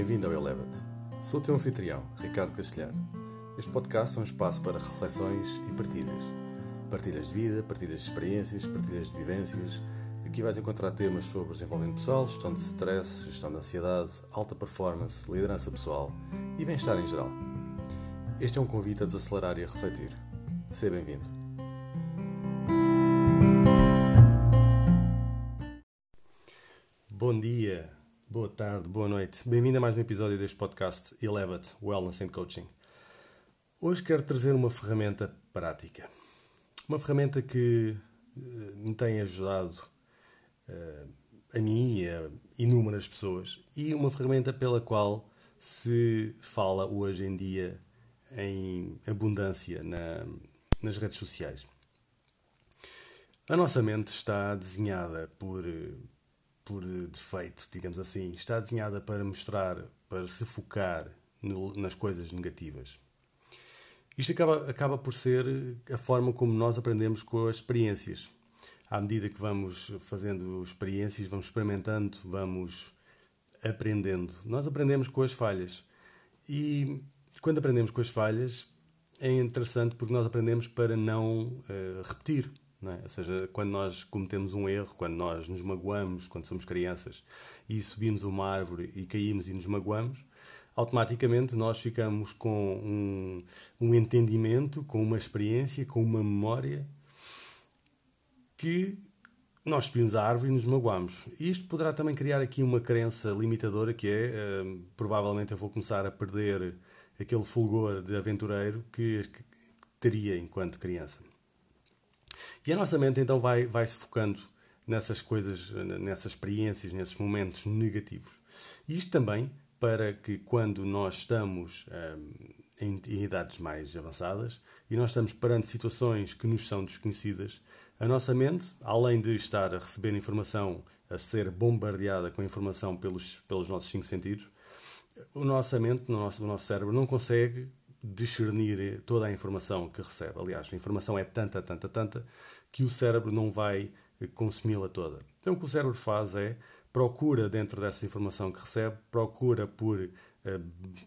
Bem-vindo ao Elevate. Sou o teu anfitrião, Ricardo Castelhano. Este podcast é um espaço para reflexões e partilhas. Partilhas de vida, partilhas de experiências, partilhas de vivências. Aqui vais encontrar temas sobre desenvolvimento pessoal, gestão de stress, gestão de ansiedade, alta performance, liderança pessoal e bem-estar em geral. Este é um convite a desacelerar e a refletir. Seja bem-vindo. Bom dia, boa tarde, boa noite. Bem-vindo a mais um episódio deste podcast Elevate Wellness and Coaching. Hoje quero trazer uma ferramenta prática. Uma ferramenta que uh, me tem ajudado uh, a mim e a inúmeras pessoas e uma ferramenta pela qual se fala hoje em dia em abundância na, nas redes sociais. A nossa mente está desenhada por, por defeito, digamos assim. Está desenhada para mostrar, para se focar no, nas coisas negativas. Isto acaba, acaba por ser a forma como nós aprendemos com as experiências. À medida que vamos fazendo experiências, vamos experimentando, vamos aprendendo. Nós aprendemos com as falhas. E quando aprendemos com as falhas, é interessante porque nós aprendemos para não uh, repetir. É? Ou seja, quando nós cometemos um erro, quando nós nos magoamos, quando somos crianças e subimos uma árvore e caímos e nos magoamos, automaticamente nós ficamos com um, um entendimento, com uma experiência, com uma memória que nós subimos a árvore e nos magoamos. Isto poderá também criar aqui uma crença limitadora que é, uh, provavelmente eu vou começar a perder aquele fulgor de aventureiro que teria enquanto criança. E a nossa mente então vai, vai se focando nessas coisas, nessas experiências, nesses momentos negativos. Isto também para que quando nós estamos hum, em, em idades mais avançadas e nós estamos perante situações que nos são desconhecidas, a nossa mente, além de estar a receber informação, a ser bombardeada com informação pelos, pelos nossos cinco sentidos, o nossa mente, o nosso, o nosso cérebro, não consegue discernir toda a informação que recebe. Aliás, a informação é tanta, tanta, tanta, que o cérebro não vai consumi-la toda. Então, o que o cérebro faz é procura dentro dessa informação que recebe, procura por, eh,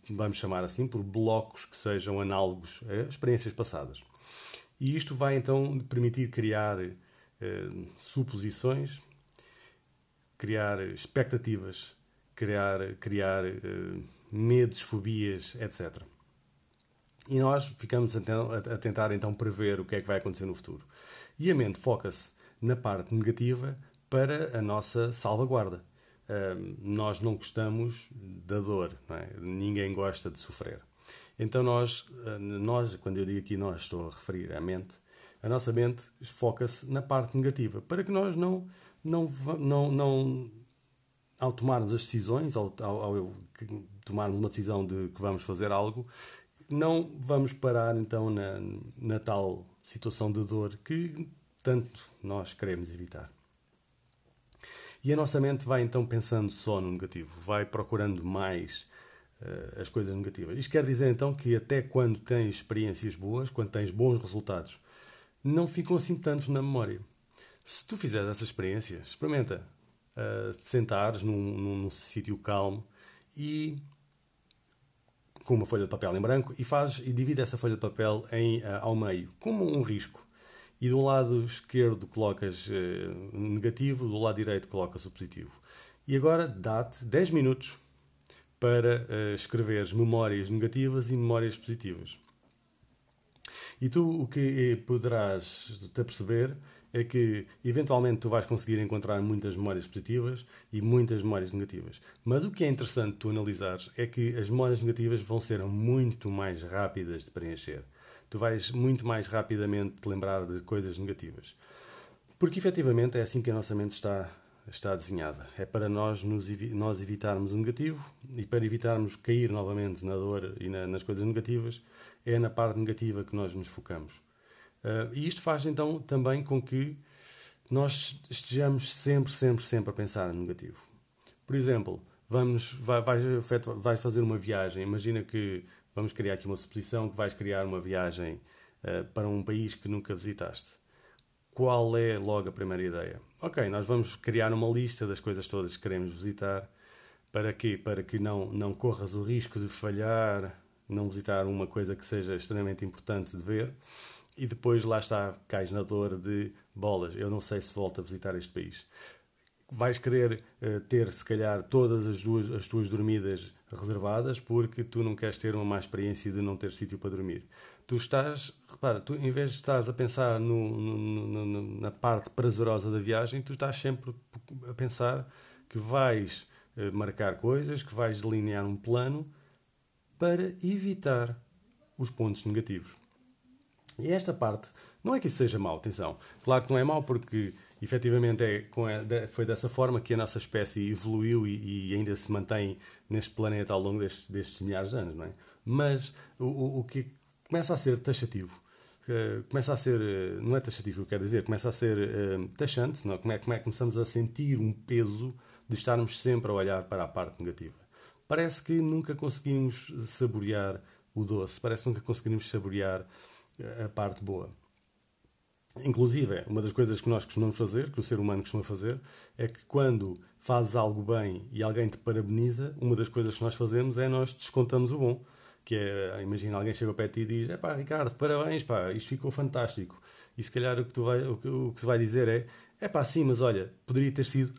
vamos chamar assim, por blocos que sejam análogos a experiências passadas. E isto vai então permitir criar eh, suposições, criar expectativas criar, criar uh, medos, fobias, etc. E nós ficamos a, tentar então prever o que é que vai acontecer no futuro. E a mente foca-se na parte negativa para a nossa salvaguarda. Uh, nós não gostamos da dor, é? ninguém gosta de sofrer. Então nós, uh, nós, quando eu digo aqui nós, estou a referir à mente, a nossa mente foca-se na parte negativa, para que nós não, não, não, não ao tomarmos as decisões, ao, ao, ao, tomarmos uma decisão de que vamos fazer algo, não vamos parar então na, na tal situação de dor que tanto nós queremos evitar. E a nossa mente vai então pensando só no negativo, vai procurando mais uh, as coisas negativas. Isto quer dizer então que até quando tens experiências boas, quando tens bons resultados, não ficam assim tanto na memória. Se tu fizeres essa experiência, experimenta uh, sentares num, num, num sítio calmo e com uma folha de papel em branco e faz e divide essa folha de papel em, uh, ao meio, como um risco. E do lado esquerdo colocas uh, negativo, do lado direito colocas o positivo. E agora dá-te 10 minutos para uh, escreveres memórias negativas e memórias positivas. E tu o que poderás te perceber é que eventualmente tu vais conseguir encontrar muitas memórias positivas e muitas memórias negativas. Mas o que é interessante tu analisares é que as memórias negativas vão ser muito mais rápidas de preencher. Tu vais muito mais rapidamente te lembrar de coisas negativas. Porque efetivamente é assim que a nossa mente está, está desenhada. É para nós, nos, nós evitarmos o negativo e para evitarmos cair novamente na dor e na, nas coisas negativas, é na parte negativa que nós nos focamos. Uh, e isto faz então também com que nós estejamos sempre, sempre, sempre a pensar no negativo. Por exemplo, vamos, vai, vais, vais fazer uma viagem. Imagina que vamos criar aqui uma suposição que vais criar uma viagem uh, para um país que nunca visitaste. Qual é logo a primeira ideia? Ok, nós vamos criar uma lista das coisas todas que queremos visitar Para quê? Para que não, não corras o risco de falhar, não visitar uma coisa que seja extremamente importante de ver e depois lá está, cais na dor de bolas. Eu não sei se volto a visitar este país. Vais querer uh, ter, se calhar, todas as, duas, as tuas dormidas reservadas porque tu não queres ter uma má experiência de não ter sítio para dormir. Tu estás, repara, tu em vez de estás a pensar no, no, no, na parte prazerosa da viagem, tu estás sempre a pensar que vais uh, marcar coisas, que vais delinear um plano para evitar os pontos negativos. E esta parte, não é que isso seja mau, atenção. Claro que não é mau porque efetivamente é, foi dessa forma que a nossa espécie evoluiu e, e ainda se mantém neste planeta ao longo destes, destes milhares de anos, não é? Mas o, o, que começa a ser taxativo, começa a ser, eh, não é taxativo o que eu quero dizer, começa a ser uh, taxante, não? É? Como, é, como é que começamos a sentir um peso de estarmos sempre a olhar para a parte negativa. Parece que nunca conseguimos saborear o doce, parece que nunca conseguimos saborear a parte boa. Inclusive, uma das coisas que nós costumamos fazer, que o ser humano costuma fazer, é que quando fazes algo bem e alguém te parabeniza, uma das coisas que nós fazemos é nós descontamos o bom. Que é, imagina, alguém chega ao pé de ti e diz: é pá, Ricardo, parabéns, pá, isto ficou fantástico. E se calhar o que, tu vai, o que, o que se vai dizer é: é pá, sim, mas olha, poderia ter sido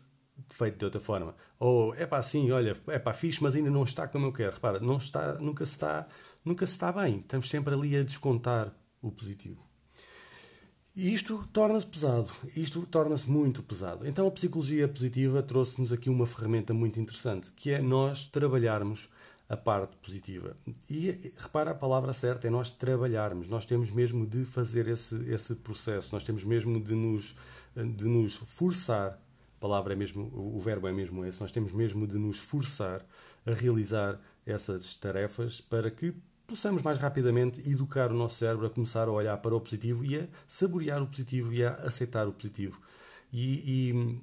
feito de outra forma. Ou é pá, sim, olha, é pá, fixe, mas ainda não está como eu quero. Repara, não está, nunca se está, nunca se está bem. Estamos sempre ali a descontar o positivo. E isto torna-se pesado, isto torna-se muito pesado. Então a psicologia positiva trouxe-nos aqui uma ferramenta muito interessante, que é nós trabalharmos a parte positiva. E repara, a palavra certa é nós trabalharmos, nós temos mesmo de fazer esse, esse processo, nós temos mesmo de nos, de nos forçar, a palavra é mesmo, o verbo é mesmo esse, nós temos mesmo de nos forçar a realizar essas tarefas para que possamos mais rapidamente educar o nosso cérebro a começar a olhar para o positivo e a saborear o positivo e a aceitar o positivo. E,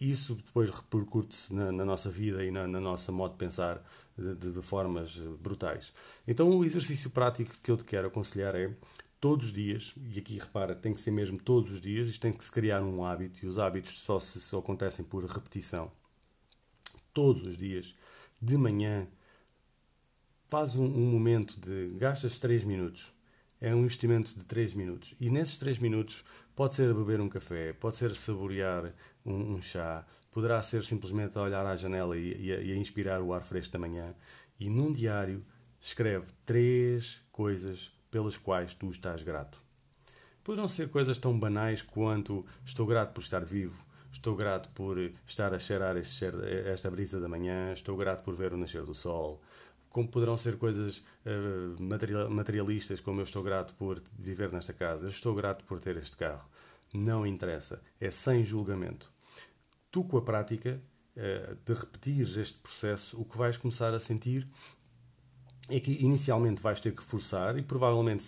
e isso depois repercute-se na, na, nossa vida e na, na nossa modo de pensar de, de, formas brutais. Então, o exercício prático que eu te quero aconselhar é todos os dias, e aqui repara, tem que ser mesmo todos os dias, isto tem que se criar um hábito, e os hábitos só, se, só acontecem por repetição. Todos os dias, de manhã, faz um, um momento de. gastas 3 minutos. É um investimento de 3 minutos. E nesses 3 minutos pode ser a beber um café, pode ser a saborear um, um chá, poderá ser simplesmente a olhar à janela e, e, a, e a inspirar o ar fresco da manhã. E num diário escreve três coisas pelas quais tu estás grato. Poderão ser coisas tão banais quanto estou grato por estar vivo, estou grato por estar a cheirar este, esta brisa da manhã, estou grato por ver o nascer do sol, como poderão ser coisas uh, materialistas, como eu estou grato por viver nesta casa, eu estou grato por ter este carro. Não interessa. É sem julgamento. Tu, com a prática uh, de repetires este processo, o que vais começar a sentir é que inicialmente vais ter que forçar e provavelmente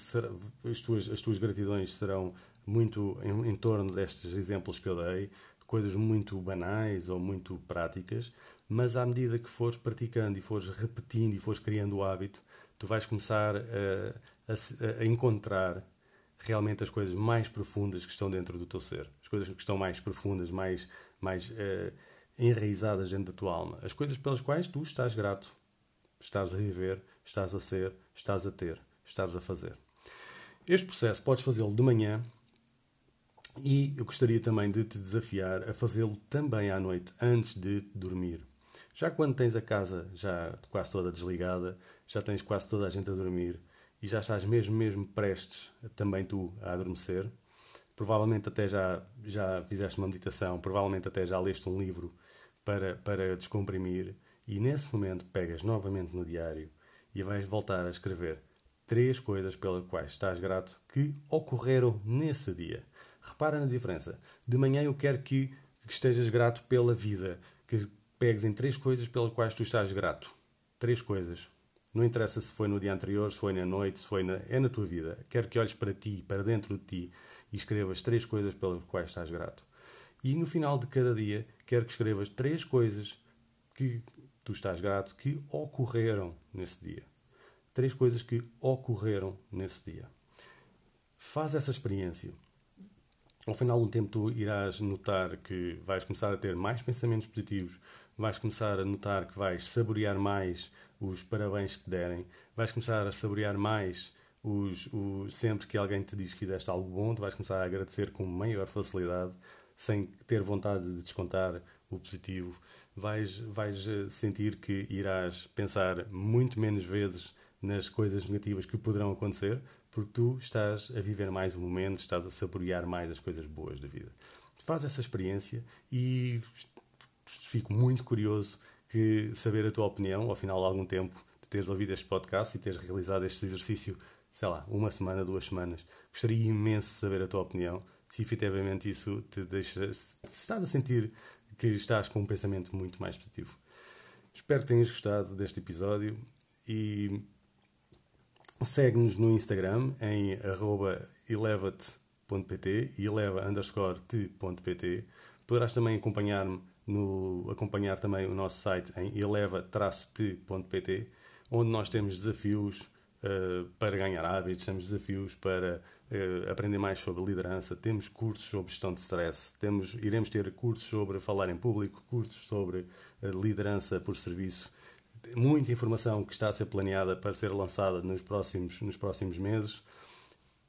as, tuas, as tuas gratidões serão muito em, em torno destes exemplos que eu dei, coisas muito banais ou muito práticas, mas à medida que fores praticando e fores repetindo e fores criando o hábito, tu vais começar a, a, a, encontrar realmente as coisas mais profundas que estão dentro do teu ser, as coisas que estão mais profundas, mais, mais uh, enraizadas dentro da tua alma, as coisas pelas quais tu estás grato, estás a viver, estás a ser, estás a ter, estás a fazer. Este processo podes fazê-lo de manhã e eu gostaria também de te desafiar a fazê-lo também à noite, antes de dormir. Já quando tens a casa já quase toda desligada, já tens quase toda a gente a dormir e já estás mesmo, mesmo prestes também tu a adormecer, provavelmente até já, já fizeste uma meditação, provavelmente até já leste um livro para, para descomprimir e nesse momento pegas novamente no diário e vais voltar a escrever três coisas pelas quais estás grato que ocorreram nesse dia. Repara na diferença. De manhã eu quero que, que estejas grato pela vida, que pegues em três coisas pelas quais tu estás grato. Três coisas. Não interessa se foi no dia anterior, se foi na noite, se foi na... É na tua vida. Quero que olhes para ti, para dentro de ti e escrevas três coisas pelas quais estás grato. E no final de cada dia, quero que escrevas três coisas que tu estás grato que ocorreram nesse dia. Três coisas que ocorreram nesse dia. Faz essa experiência. Ao final de um tempo, tu irás notar que vais começar a ter mais pensamentos positivos, vais começar a notar que vais saborear mais os parabéns que te derem, vais começar a saborear mais os, os, sempre que alguém te diz que fizeste algo bom, tu vais começar a agradecer com maior facilidade, sem ter vontade de descontar o positivo. Vais, vais eh, sentir que irás pensar muito menos vezes nas coisas negativas que poderão acontecer, porque tu estás a viver mais o momento, estás a saborear mais as coisas boas da vida. Faz essa experiência e fico muito curioso que saber a tua opinião ao final de algum tempo de teres ouvido este podcast e teres realizado este exercício, sei lá, uma semana, duas semanas. Gostaria imenso de saber a tua opinião, se efetivamente isso te deixa, se estás a sentir que estás com um pensamento muito mais positivo. Espero que tenhas gostado deste episódio e segue-nos no Instagram em elevate.pt e eleva underscore t.pt. Poderás também acompanhar-me no, acompanhar também o nosso site em eleva-t.pt, onde nós temos desafios uh, para ganhar hábitos, temos desafios para uh, aprender mais sobre liderança, temos cursos sobre gestão de stress, temos, iremos ter cursos sobre falar em público, cursos sobre uh, liderança por serviço, muita informação que está a ser planeada para ser lançada nos próximos, nos próximos meses.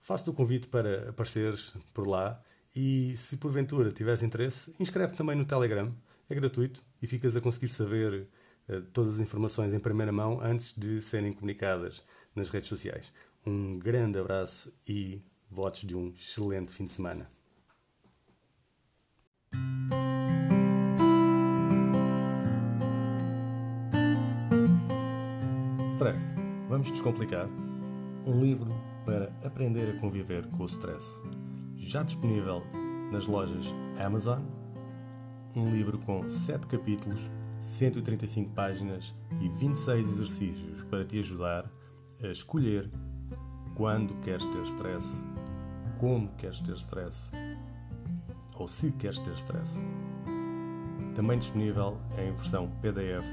Faço-te o convite para apareceres por lá e se porventura tiveres interesse, inscreve-te também no Telegram, é gratuito e ficas a conseguir saber uh, todas as informações em primeira mão antes de serem comunicadas nas redes sociais. Um grande abraço e votos de um excelente fim de semana. Stress. Vamos descomplicar. Um livro para aprender a conviver com o stress já disponível nas lojas Amazon. Um livro com 7 capítulos, 135 páginas e 26 exercícios para te ajudar a escolher quando queres ter stress, como queres ter stress ou se queres ter stress. Também disponível em versão PDF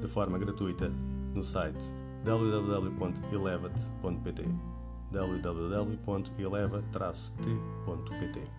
de forma gratuita no site www.elevate.pt www.eleva-t.pt